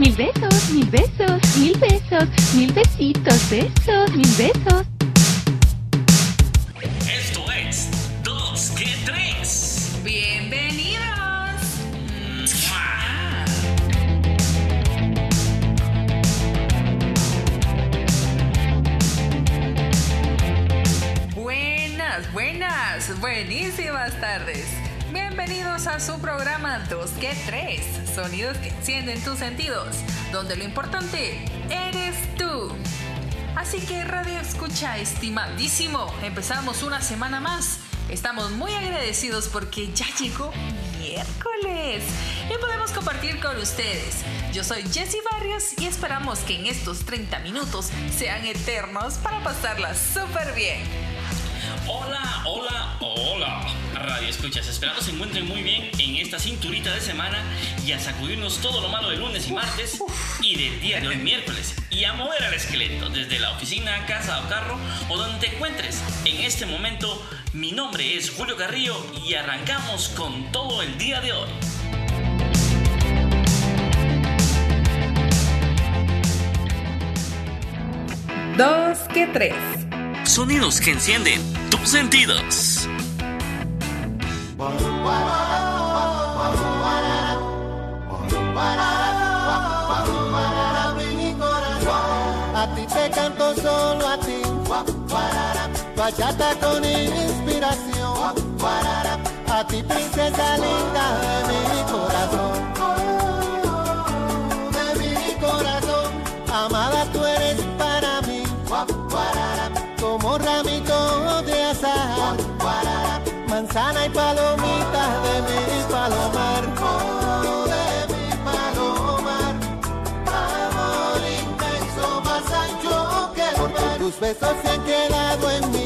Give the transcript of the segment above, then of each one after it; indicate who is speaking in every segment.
Speaker 1: Mil besos, mil besos, mil besos, mil besitos, besos, mil besos.
Speaker 2: Esto es Dos que Tres.
Speaker 3: Bienvenidos.
Speaker 2: ¡Mua!
Speaker 3: Buenas, buenas, buenísimas tardes. Bienvenidos a su programa 2 que 3, sonidos que encienden tus sentidos, donde lo importante eres tú. Así que radio escucha, estimadísimo, empezamos una semana más. Estamos muy agradecidos porque ya llegó miércoles y podemos compartir con ustedes. Yo soy Jessie Barrios y esperamos que en estos 30 minutos sean eternos para pasarla súper bien.
Speaker 2: Hola, hola, hola. Radio escuchas, esperando se encuentren muy bien en esta cinturita de semana y a sacudirnos todo lo malo de lunes y martes y del día de hoy miércoles y a mover al esqueleto desde la oficina, casa o carro o donde te encuentres. En este momento, mi nombre es Julio Carrillo y arrancamos con todo el día de hoy.
Speaker 3: Dos que tres.
Speaker 2: Sonidos que encienden tus sentidos.
Speaker 4: Bachata con inspiración. A ti princesa linda de mi corazón. De mi corazón. Amada tú eres para mí. Como ramito de azahar. Manzana y palomita de mi palomar. Oh, de mi palomar. Amor inmenso, más ancho que el. Tus besos se han quedado en mi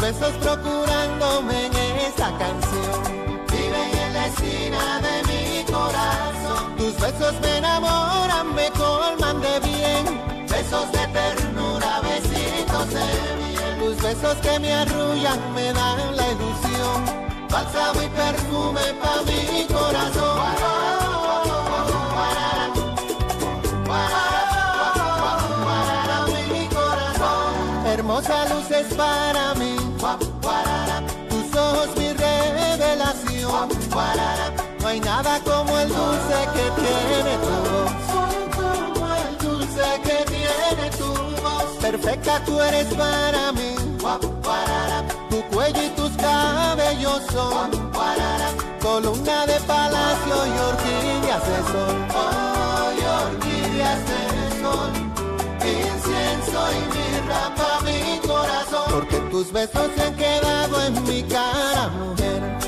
Speaker 4: besos procurándome en esta canción. Viven en la esquina de mi corazón. Tus besos me enamoran, me colman de bien. Besos de ternura, besitos de miel. Tus besos que me arrullan, me dan la ilusión. Bálsamo y perfume pa' mi corazón. Hermosa luz es para mí. No hay nada como el dulce que tiene tu voz. Como el dulce que tiene tu voz. Perfecta tú eres para mí. Tu cuello y tus cabellos son columna de palacio y orquídeas de sol. Oh, y orquídeas de sol. Incienso y mirra pa' mi corazón. Porque tus besos se han quedado en mi cara, mujer.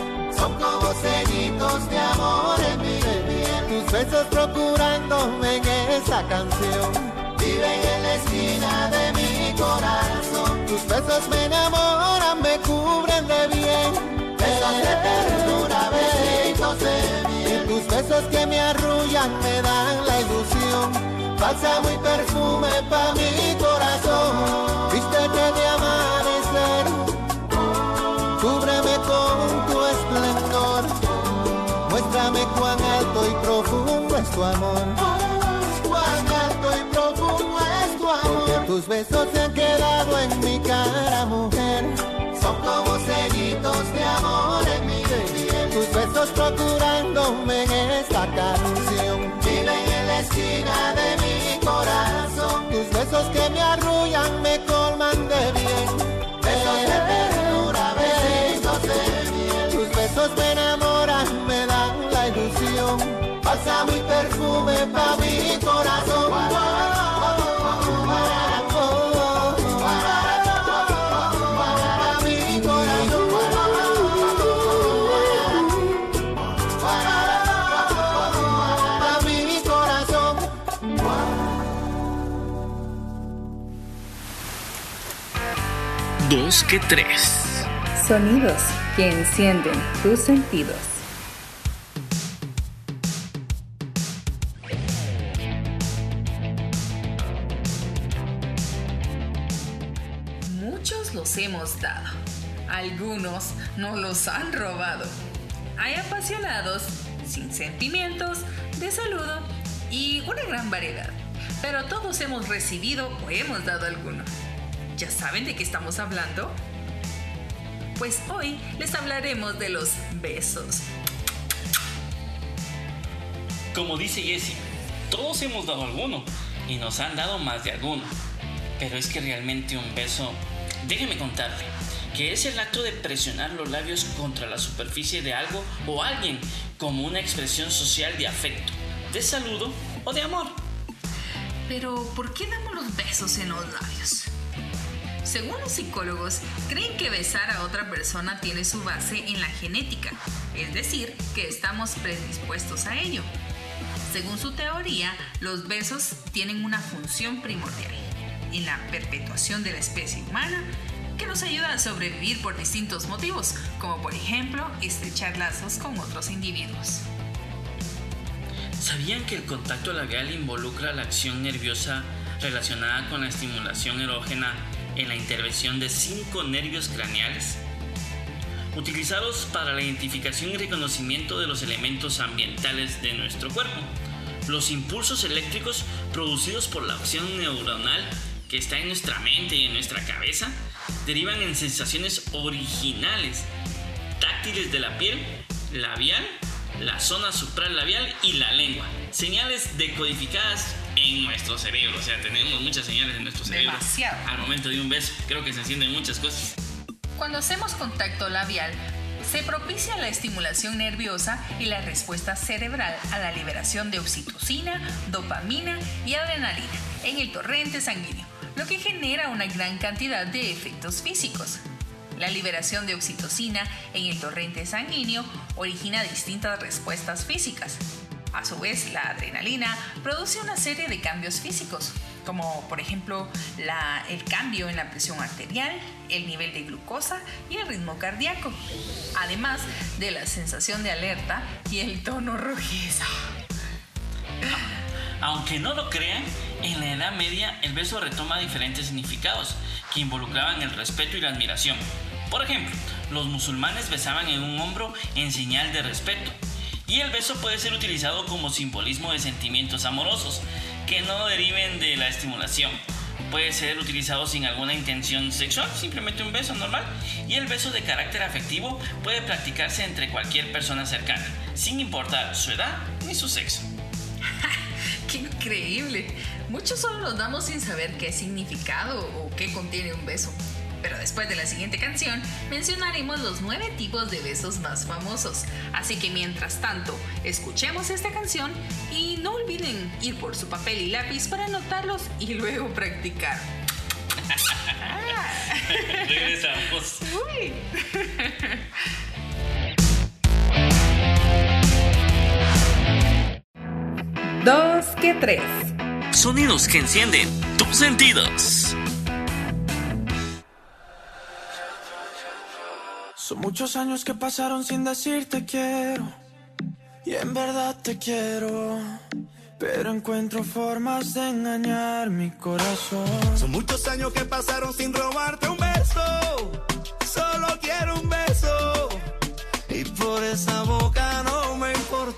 Speaker 4: Como sellitos de amor en mi piel. Tus besos procurándome en esa canción. Viven en la esquina de mi corazón. Tus besos me enamoran, me cubren de bien. Besos de ternura, besitos de miel. Tus besos que me arrullan me dan la ilusión. Bálsamo y perfume pa' mi corazón. Es tu amor. Cuán alto y profundo es tu amor. Tus besos se han quedado en mi cara, mujer. Son como sellitos de amor en mi piel. Tus besos procurándome en esta canción. Viven en la esquina de mi corazón. Tus besos que me arrullan, me colman de bien. Besos de ternura, besitos de miel. Tus besos me Bálsamo y perfume pa' mi mi mi corazón.
Speaker 2: Dos que tres.
Speaker 5: Sonidos que encienden tus sentidos.
Speaker 3: Dado. Algunos nos los han robado. Hay apasionados, sin sentimientos, de saludo y una gran variedad. Pero todos hemos recibido o hemos dado alguno. ¿Ya saben de qué estamos hablando? Pues hoy les hablaremos de los besos.
Speaker 2: Como dice Jessie, todos hemos dado alguno y nos han dado más de alguno. Pero es que realmente un beso, déjeme contarle, que es el acto de presionar los labios contra la superficie de algo o alguien como una expresión social de afecto, de saludo o de amor.
Speaker 3: Pero, ¿por qué damos los besos en los labios? Según los psicólogos, creen que besar a otra persona tiene su base en la genética, es decir, que estamos predispuestos a ello. Según su teoría, los besos tienen una función primordial en la perpetuación de la especie humana que nos ayuda a sobrevivir por distintos motivos, como por ejemplo estrechar lazos con otros individuos.
Speaker 2: ¿Sabían que el contacto labial involucra la acción nerviosa relacionada con la estimulación erógena en la intervención de cinco nervios craneales? Utilizados para la identificación y reconocimiento de los elementos ambientales de nuestro cuerpo. Los impulsos eléctricos producidos por la acción neuronal que está en nuestra mente y en nuestra cabeza derivan en sensaciones originales, táctiles de la piel, labial la zona supralabial y la lengua. Señales decodificadas en nuestro cerebro. O sea, tenemos muchas señales en nuestro cerebro.
Speaker 3: Demasiado.
Speaker 2: Al momento de un beso, creo que se encienden muchas cosas.
Speaker 3: Cuando hacemos contacto labial, se propicia la estimulación nerviosa y la respuesta cerebral a la liberación de oxitocina, dopamina y adrenalina en el torrente sanguíneo, lo que genera una gran cantidad de efectos físicos. La liberación de oxitocina en el torrente sanguíneo origina distintas respuestas físicas. A su vez, la adrenalina produce una serie de cambios físicos, como por ejemplo el cambio en la presión arterial, el nivel de glucosa y el ritmo cardíaco, además de la sensación de alerta y el tono rojizo.
Speaker 2: Aunque no lo crean, en la Edad Media el beso retoma diferentes significados que involucraban el respeto y la admiración. Por ejemplo, los musulmanes besaban en un hombro en señal de respeto. Y el beso puede ser utilizado como simbolismo de sentimientos amorosos, que no deriven de la estimulación. Puede ser utilizado sin alguna intención sexual, simplemente un beso normal. Y el beso de carácter afectivo puede practicarse entre cualquier persona cercana, sin importar su edad ni su sexo.
Speaker 3: ¡Qué increíble! Muchos solo nos damos sin saber qué significado o qué contiene un beso. Pero después de la siguiente canción mencionaremos los nueve tipos de besos más famosos. Así que mientras tanto, escuchemos esta canción y no olviden ir por su papel y lápiz para anotarlos y luego practicar.
Speaker 2: Regresamos.
Speaker 3: Uy.
Speaker 5: Dos que tres.
Speaker 2: Sonidos que encienden tus sentidos.
Speaker 6: Son muchos años que pasaron sin decirte quiero. Y en verdad te quiero. Pero encuentro formas de engañar mi corazón.
Speaker 7: Son muchos años que pasaron sin robarte un beso. Solo quiero un beso. Y por esa boca no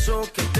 Speaker 6: beso que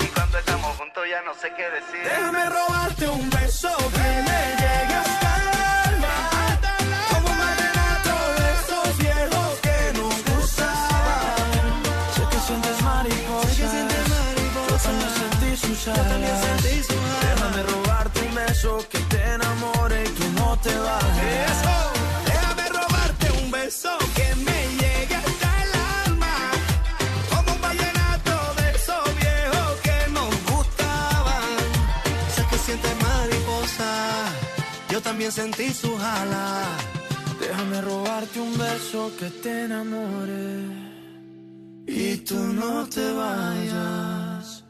Speaker 7: Cuando estamos juntos ya no sé qué decir.
Speaker 6: Déjame robarte un beso que me llegue hasta el alma. Como un vallenato de esos viejos que nos gustaban. Sé que sientes mariposas. Yo también sentí sus alas. Déjame robarte un beso que te enamore y tú no te vayas.
Speaker 7: Eso. Déjame robarte un beso Yo también sentí su jala.
Speaker 6: Déjame robarte un beso que te enamore y tú no te vayas.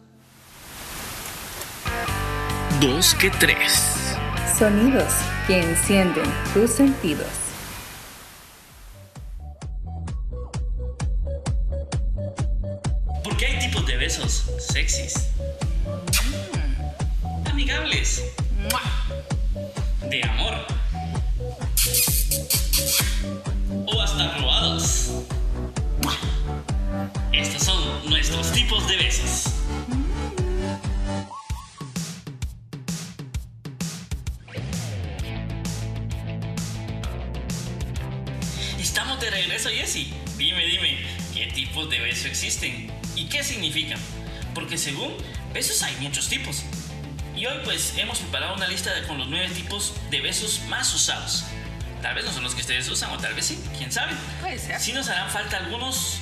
Speaker 2: Dos que tres.
Speaker 5: Sonidos que encienden tus sentidos.
Speaker 2: Regreso, Jessy. Dime, dime, ¿qué tipos de beso existen? ¿Y qué significan? Porque según besos hay muchos tipos. Y hoy pues hemos preparado una lista de- con los nueve tipos de besos más usados. Tal vez no son los que ustedes usan o tal vez sí, quién sabe.
Speaker 3: Puede ser.
Speaker 2: Sí nos harán falta algunos,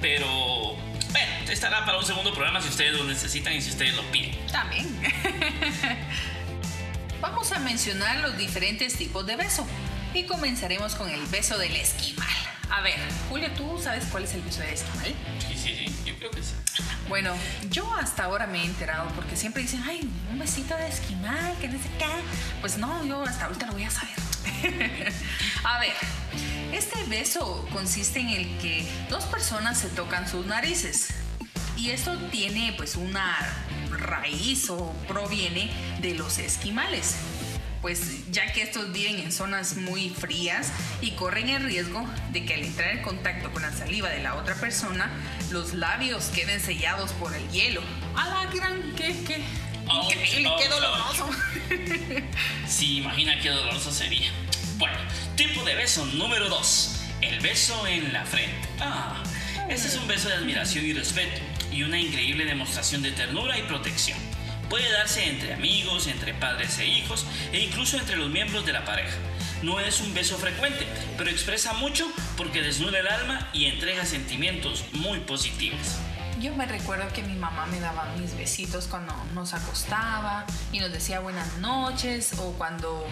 Speaker 2: pero bueno, estará para un segundo programa si ustedes lo necesitan y si ustedes lo piden.
Speaker 3: También. Vamos a mencionar los diferentes tipos de beso y comenzaremos con el beso del esquimal. A ver, Julio, ¿tú sabes cuál es el beso del esquimal?
Speaker 2: Sí, sí, sí, yo creo que sí.
Speaker 3: Bueno, yo hasta ahora me he enterado porque siempre dicen, ay, un besito de esquimal, que no sé qué. Pues no, yo hasta ahorita lo voy a saber. a ver, este beso consiste en el que dos personas se tocan sus narices. Y esto tiene pues una raíz o proviene de los esquimales. Pues ya que estos viven en zonas muy frías y corren el riesgo de que al entrar en contacto con la saliva de la otra persona, los labios queden sellados por el hielo. ¡A la gran! ¡Qué, qué!
Speaker 2: Ouch,
Speaker 3: Increíble, qué
Speaker 2: ouch,
Speaker 3: doloroso!
Speaker 2: Sí, imagina qué doloroso sería. Bueno, tipo de beso número 2. El beso en la frente. Ah, este es un beso de admiración y respeto y una increíble demostración de ternura y protección. Puede darse entre amigos, entre padres e hijos e incluso entre los miembros de la pareja. No es un beso frecuente, pero expresa mucho porque desnuda el alma y entrega sentimientos muy positivos.
Speaker 3: Yo me recuerdo que mi mamá me daba mis besitos cuando nos acostaba y nos decía buenas noches o cuando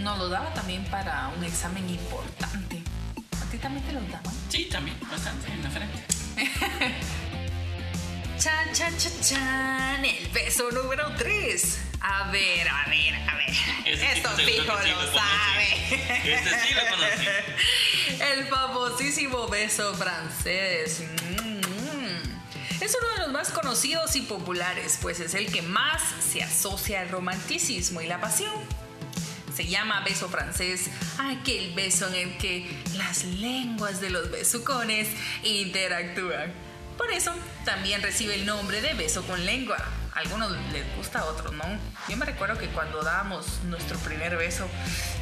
Speaker 3: nos lo daba también para un examen importante. ¿A ti también te lo daban?
Speaker 2: Sí, también, bastante en la frente.
Speaker 3: Chan, chan, chan, chan. El beso número 3. A ver, a ver, a ver.
Speaker 2: Ese
Speaker 3: Esto fijo
Speaker 2: sí
Speaker 3: lo
Speaker 2: conocí.
Speaker 3: sabe.
Speaker 2: Este sí lo conocí.
Speaker 3: El famosísimo beso francés. Mm. Es uno de los más conocidos y populares, pues es el que más se asocia al romanticismo y la pasión. Se llama beso francés aquel beso en el que las lenguas de los besucones interactúan. Por eso también recibe el nombre de beso con lengua. A algunos les gusta, a otros no. Yo me recuerdo que cuando dábamos nuestro primer beso,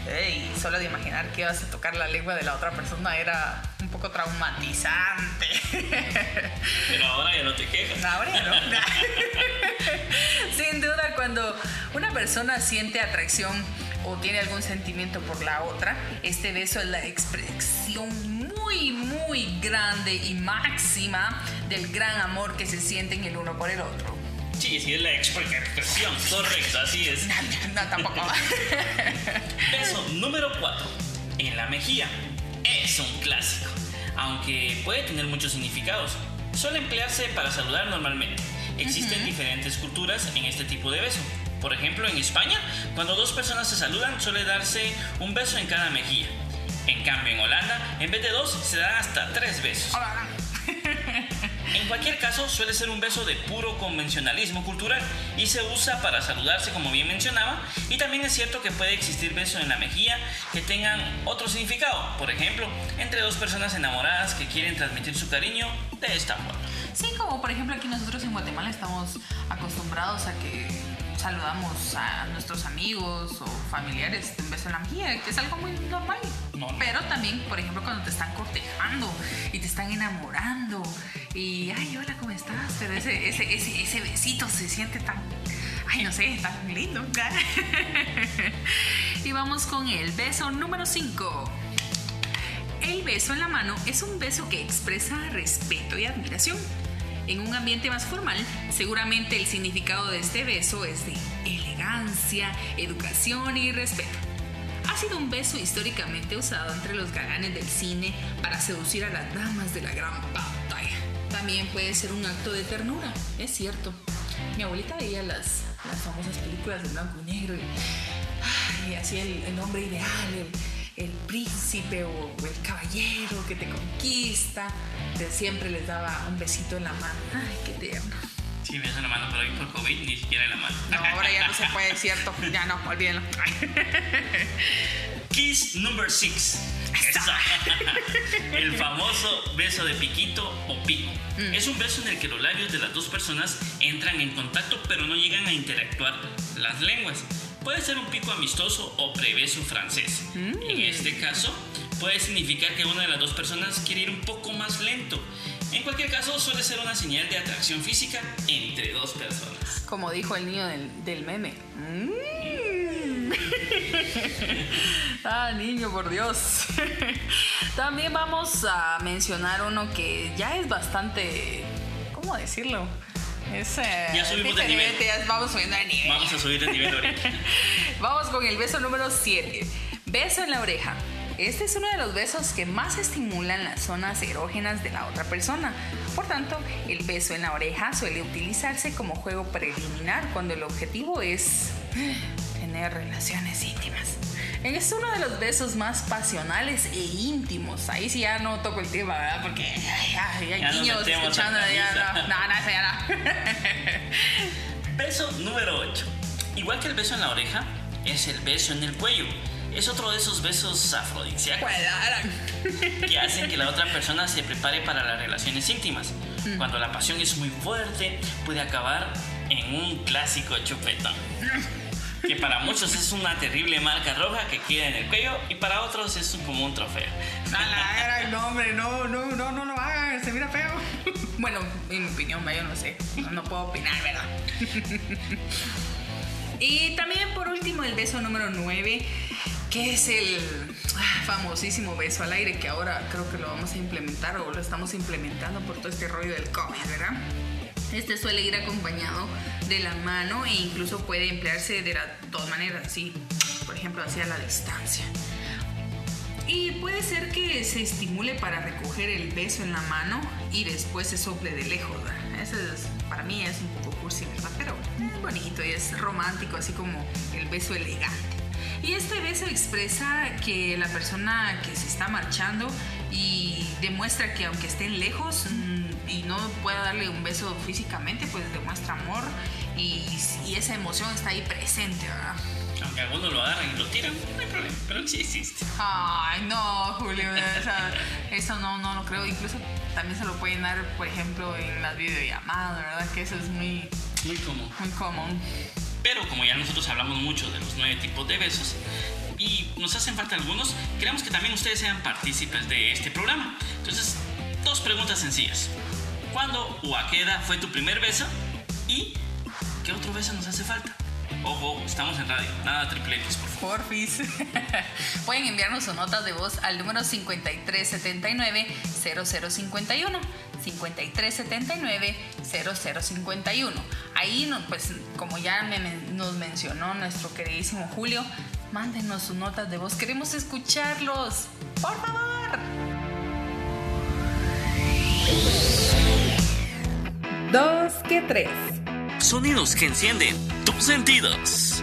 Speaker 3: ey, solo de imaginar que ibas a tocar la lengua de la otra persona era un poco traumatizante.
Speaker 2: Pero ahora ya no te quejas.
Speaker 3: Ahora ya no. Sin duda, cuando una persona siente atracción o tiene algún sentimiento por la otra, este beso es la expresión muy, muy grande y máxima del gran amor que se sienten el uno por el otro.
Speaker 2: Sí, sí, es la expresión, correcto, así es.
Speaker 3: No, tampoco.
Speaker 2: Beso número 4. En la mejilla. Es un clásico, aunque puede tener muchos significados. Suele emplearse para saludar normalmente. Existen diferentes culturas en este tipo de beso. Por ejemplo, en España, cuando dos personas se saludan suele darse un beso en cada mejilla. En cambio, en Holanda, en vez de dos, se dan hasta tres besos. En cualquier caso, suele ser un beso de puro convencionalismo cultural y se usa para saludarse, como bien mencionaba, y también es cierto que puede existir besos en la mejilla que tengan otro significado, por ejemplo, entre dos personas enamoradas que quieren transmitir su cariño de esta forma.
Speaker 3: Sí, como por ejemplo aquí nosotros en Guatemala estamos acostumbrados a que saludamos a nuestros amigos o familiares de un beso en la mejilla, que es algo muy normal. Pero también, por ejemplo, cuando te están cortejando y te están enamorando y, ay, hola, ¿cómo estás? Pero ese, ese, ese, ese besito se siente tan, ay, no sé, tan lindo. y vamos con el beso número 5. El beso en la mano es un beso que expresa respeto y admiración. En un ambiente más formal, seguramente el significado de este beso es de elegancia, educación y respeto. Sido un beso históricamente usado entre los galanes del cine para seducir a las damas de la gran pantalla. También puede ser un acto de ternura, es cierto. Mi abuelita veía las, las famosas películas de blanco y negro y, así el, el hombre ideal, el, el príncipe o el caballero que te conquista, de siempre les daba un besito en la mano. Ay, qué tierno.
Speaker 2: Sí, beso en la mano, pero hoy por COVID ni siquiera en la mano.
Speaker 3: No, ahora ya no se puede, es cierto. Ya no, olvídenlo.
Speaker 2: Kiss number 6. El famoso beso de piquito o pico. Es un beso en el que los labios de las dos personas entran en contacto pero no llegan a interactuar las lenguas. Puede ser un pico amistoso o prebeso francés. En este caso, puede significar que una de las dos personas quiere ir un poco más lento. En cualquier caso, suele ser una señal de atracción física entre dos personas.
Speaker 3: Como dijo el niño del, del meme. Mm. ah, niño, por Dios. También vamos a mencionar uno que ya es bastante. ¿Cómo decirlo? Es, eh,
Speaker 2: Ya subimos de nivel.
Speaker 3: ya vamos subiendo de nivel.
Speaker 2: Vamos a subir de nivel ahorita.
Speaker 3: Vamos con el beso número 7. Beso en la oreja. Este es uno de los besos que más estimulan las zonas erógenas de la otra persona. Por tanto, el beso en la oreja suele utilizarse como juego preliminar cuando el objetivo es tener relaciones íntimas. Es uno de los besos más pasionales e íntimos. Ahí sí ya no toco el tema, ¿verdad? Porque ay, ay, hay
Speaker 2: Ya
Speaker 3: niños escuchando. Ya, no, no, no, ya no.
Speaker 2: Beso número 8. Igual que el beso en la oreja, es el beso en el cuello. Es otro de esos besos afrodisíacos que hacen que la otra persona se prepare para las relaciones íntimas. Cuando la pasión es muy fuerte, puede acabar en un clásico chupetón. Que para muchos es una terrible marca roja que queda en el cuello y para otros es como un trofeo.
Speaker 3: No, hombre, no, no, no, no lo hagan, se mira feo. Bueno, en mi opinión, yo no sé, no, no puedo opinar, ¿verdad? Y también por último el beso número 9, es el ah, famosísimo beso al aire, que ahora creo que lo vamos a implementar o lo estamos implementando por todo este rollo del COVID, ¿verdad? Este suele ir acompañado de la mano e incluso puede emplearse de las dos maneras, así, por ejemplo, hacia la distancia. Y puede ser que se estimule para recoger el beso en la mano y después se sople de lejos. ¿verdad? Eso es, para mí es un poco cursi, ¿verdad? Pero es bonito y es romántico, así como el beso elegante. Y este beso expresa que la persona que se está marchando y demuestra que aunque estén lejos mm, y no pueda darle un beso físicamente, pues demuestra amor y, y esa emoción está ahí presente, ¿verdad?
Speaker 2: Aunque algunos lo agarran y lo tiran, no hay problema, pero sí existe.
Speaker 3: Ay, no, Julio, o sea, eso no, no lo creo. Incluso también se lo pueden dar, por ejemplo, en las videollamadas, ¿verdad? Que eso es muy,
Speaker 2: Muy común.
Speaker 3: muy común.
Speaker 2: Pero como ya nosotros hablamos mucho de los nueve tipos de besos y nos hacen falta algunos, queremos que también ustedes sean partícipes de este programa. Entonces, dos preguntas sencillas. ¿Cuándo o a qué edad fue tu primer beso? ¿Y qué otro beso nos hace falta? Ojo, estamos en radio, nada triple X, por favor.
Speaker 3: Porfis. Pueden enviarnos sus notas de voz al número 5379-0051. 5379-0051. Ahí, no, pues, como ya me- nos mencionó nuestro queridísimo Julio, mándenos sus notas de voz. Queremos escucharlos. Por favor.
Speaker 5: Dos que tres.
Speaker 2: Sonidos que encienden tus sentidos.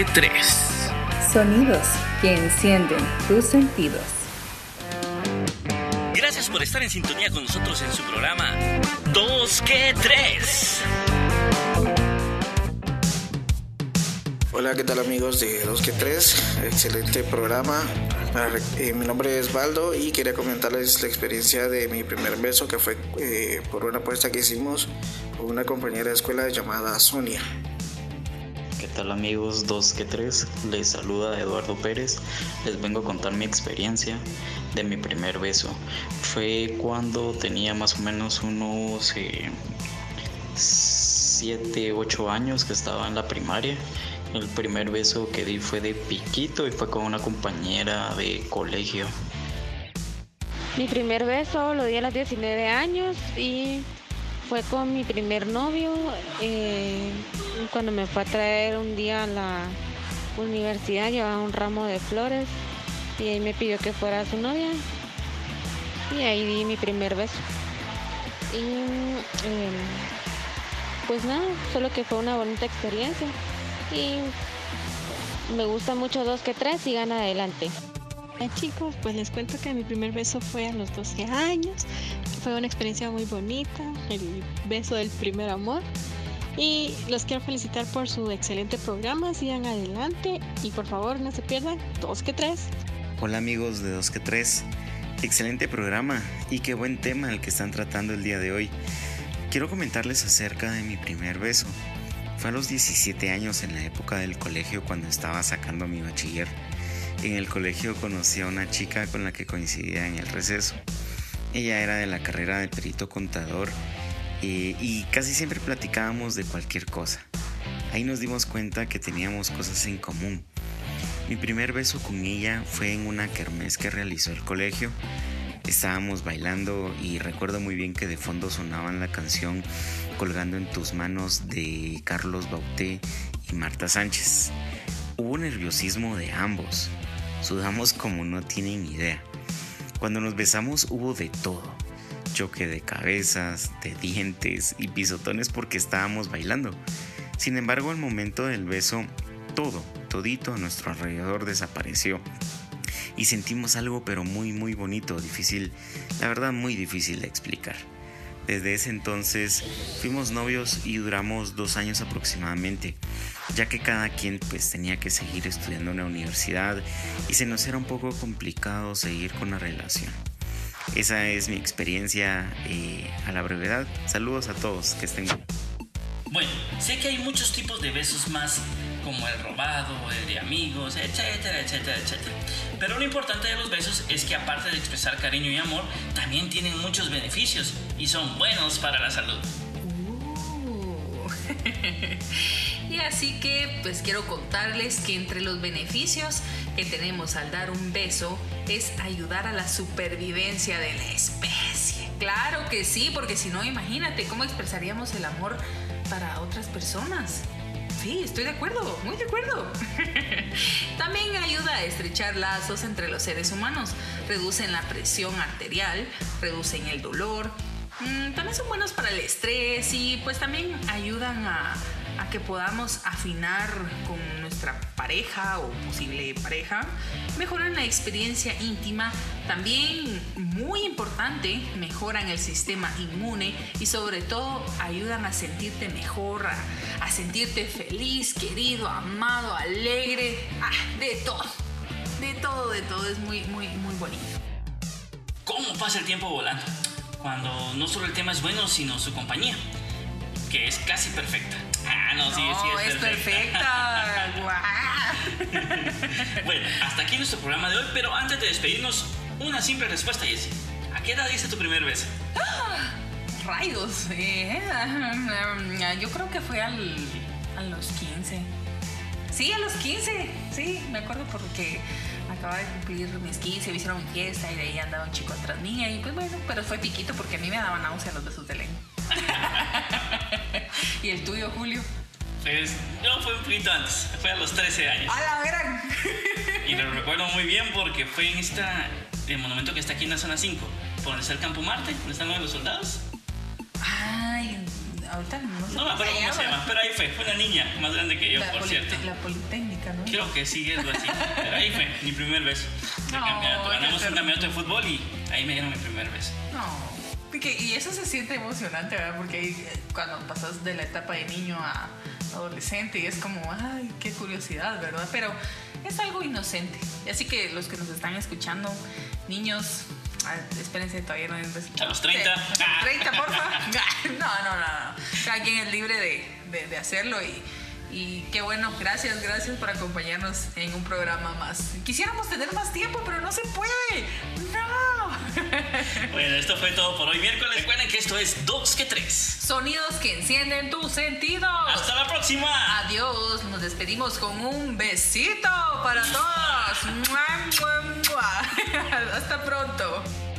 Speaker 2: Dos que tres.
Speaker 5: Sonidos que encienden tus sentidos.
Speaker 2: Gracias por estar en sintonía con nosotros en su programa Dos que tres.
Speaker 8: Hola, ¿qué tal amigos de 2 que 3? Excelente programa. Eh, mi nombre es Baldo y quería comentarles la experiencia de mi primer beso que fue eh, por una apuesta que hicimos con una compañera de escuela llamada Sonia.
Speaker 9: ¿Qué tal amigos 2 que 3? Les saluda Eduardo Pérez. Les vengo a contar mi experiencia de mi primer beso. Fue cuando tenía más o menos unos 7, 8 años que estaba en la primaria. El primer beso que di fue de piquito y fue con una compañera de colegio.
Speaker 10: Mi primer beso lo di a los 19 años y fue con mi primer novio eh, cuando me fue a traer un día a la universidad, llevaba un ramo de flores y ahí me pidió que fuera su novia y ahí di mi primer beso. Y eh, pues nada, solo que fue una bonita experiencia. Y me gusta mucho dos que tres, sigan adelante.
Speaker 11: Hola chicos, pues les cuento que mi primer beso fue a los 12 años. Fue una experiencia muy bonita, el beso del primer amor. Y los quiero felicitar por su excelente programa. Sigan adelante y por favor no se pierdan dos que tres.
Speaker 12: Hola amigos de Dos que Tres, excelente programa y qué buen tema el que están tratando el día de hoy. Quiero comentarles acerca de mi primer beso. Fue a los 17 años en la época del colegio cuando estaba sacando mi bachiller. En el colegio conocí a una chica con la que coincidía en el receso. Ella era de la carrera de perito contador eh, y casi siempre platicábamos de cualquier cosa. Ahí nos dimos cuenta que teníamos cosas en común. Mi primer beso con ella fue en una kermés que realizó el colegio. Estábamos bailando y recuerdo muy bien que de fondo sonaban la canción Colgando en tus manos de Carlos Bauté y Marta Sánchez. Hubo nerviosismo de ambos. Sudamos como no tienen idea. Cuando nos besamos hubo de todo. Choque de cabezas, de dientes y pisotones porque estábamos bailando. Sin embargo, al momento del beso, todo, todito a nuestro alrededor desapareció. Y sentimos algo pero muy muy bonito, difícil, la verdad muy difícil de explicar. Desde ese entonces fuimos novios y duramos dos años aproximadamente, ya que cada quien pues tenía que seguir estudiando en la universidad y se nos era un poco complicado seguir con la relación. Esa es mi experiencia eh, a la brevedad. Saludos a todos, que estén bien.
Speaker 2: Bueno, sé que hay muchos tipos de besos más, como el robado, el de amigos, etcétera, etcétera, etcétera. Pero lo importante de los besos es que aparte de expresar cariño y amor, también tienen muchos beneficios y son buenos para la salud.
Speaker 3: Y así que pues quiero contarles que entre los beneficios que tenemos al dar un beso es ayudar a la supervivencia de la especie. Claro que sí, porque si no, imagínate cómo expresaríamos el amor para otras personas. Sí, estoy de acuerdo, muy de acuerdo. También ayuda a estrechar lazos entre los seres humanos, reducen la presión arterial, reducen el dolor, mm, también son buenos para el estrés y pues también ayudan a, que podamos afinar con nuestra pareja o posible pareja, mejoran la experiencia íntima, también muy importante, mejoran el sistema inmune y sobre todo ayudan a sentirte mejor, a, a sentirte feliz, querido, amado, alegre, ah, de todo, de todo, de todo, es muy, muy, muy bonito.
Speaker 2: ¿Cómo pasa el tiempo volando? Cuando no solo el tema es bueno, sino su compañía, que es casi perfecta. Ah, no, sí, sí,
Speaker 3: No,
Speaker 2: es,
Speaker 3: es perfecta. Guau.
Speaker 2: Bueno, hasta aquí nuestro programa de hoy, pero antes de despedirnos, una simple respuesta, Jessie. ¿A qué edad diste tu primer beso?
Speaker 3: Rayos, eh, yo creo que fue al, a los 15. Sí, a los 15, sí, me acuerdo porque acababa de cumplir mis 15, me hicieron mi fiesta y de ahí andaba un chico atrás mía y pues bueno, pero fue piquito porque a mí me daban náusea los besos de lengua. ¿Y el tuyo, Julio?
Speaker 2: Pues yo fue un poquito antes, fue a los 13 años.
Speaker 3: ¡A la verga!
Speaker 2: Y lo recuerdo muy bien porque fue en esta, el monumento que está aquí en la zona 5, por donde está el Campo Marte, donde están los soldados.
Speaker 3: Ay, ahorita no sé
Speaker 2: No me acuerdo cómo se llama, pero ahí fue, fue una niña más grande que yo,
Speaker 3: La,
Speaker 2: por cierto.
Speaker 3: la Politécnica, ¿no?
Speaker 2: Creo que sí, algo así. Pero ahí fue mi primer beso. De
Speaker 3: No,
Speaker 2: campeonato. Ganamos un campeonato de fútbol y ahí me dieron mi primer beso.
Speaker 3: No. Porque- y eso se siente emocionante, ¿verdad? Porque ahí, eh, cuando pasas de la etapa de niño a adolescente y es como, ay, qué curiosidad, ¿verdad? Pero es algo inocente. Y así que los que nos están escuchando, niños, ah, espérense, todavía no hay un beso.
Speaker 2: A los 30.
Speaker 3: A los 30, porfa. No, no, no, no. Cada quien es libre de, de- de hacerlo y, y qué bueno. Gracias, gracias por acompañarnos en un programa más. Quisiéramos tener más tiempo, pero no se puede. No.
Speaker 2: Bueno, esto fue todo por hoy miércoles. Recuerden que esto es Dos que Tres.
Speaker 3: Sonidos que encienden tus sentidos.
Speaker 2: Hasta la próxima.
Speaker 3: Adiós. Nos despedimos con un besito para todos. Hasta pronto.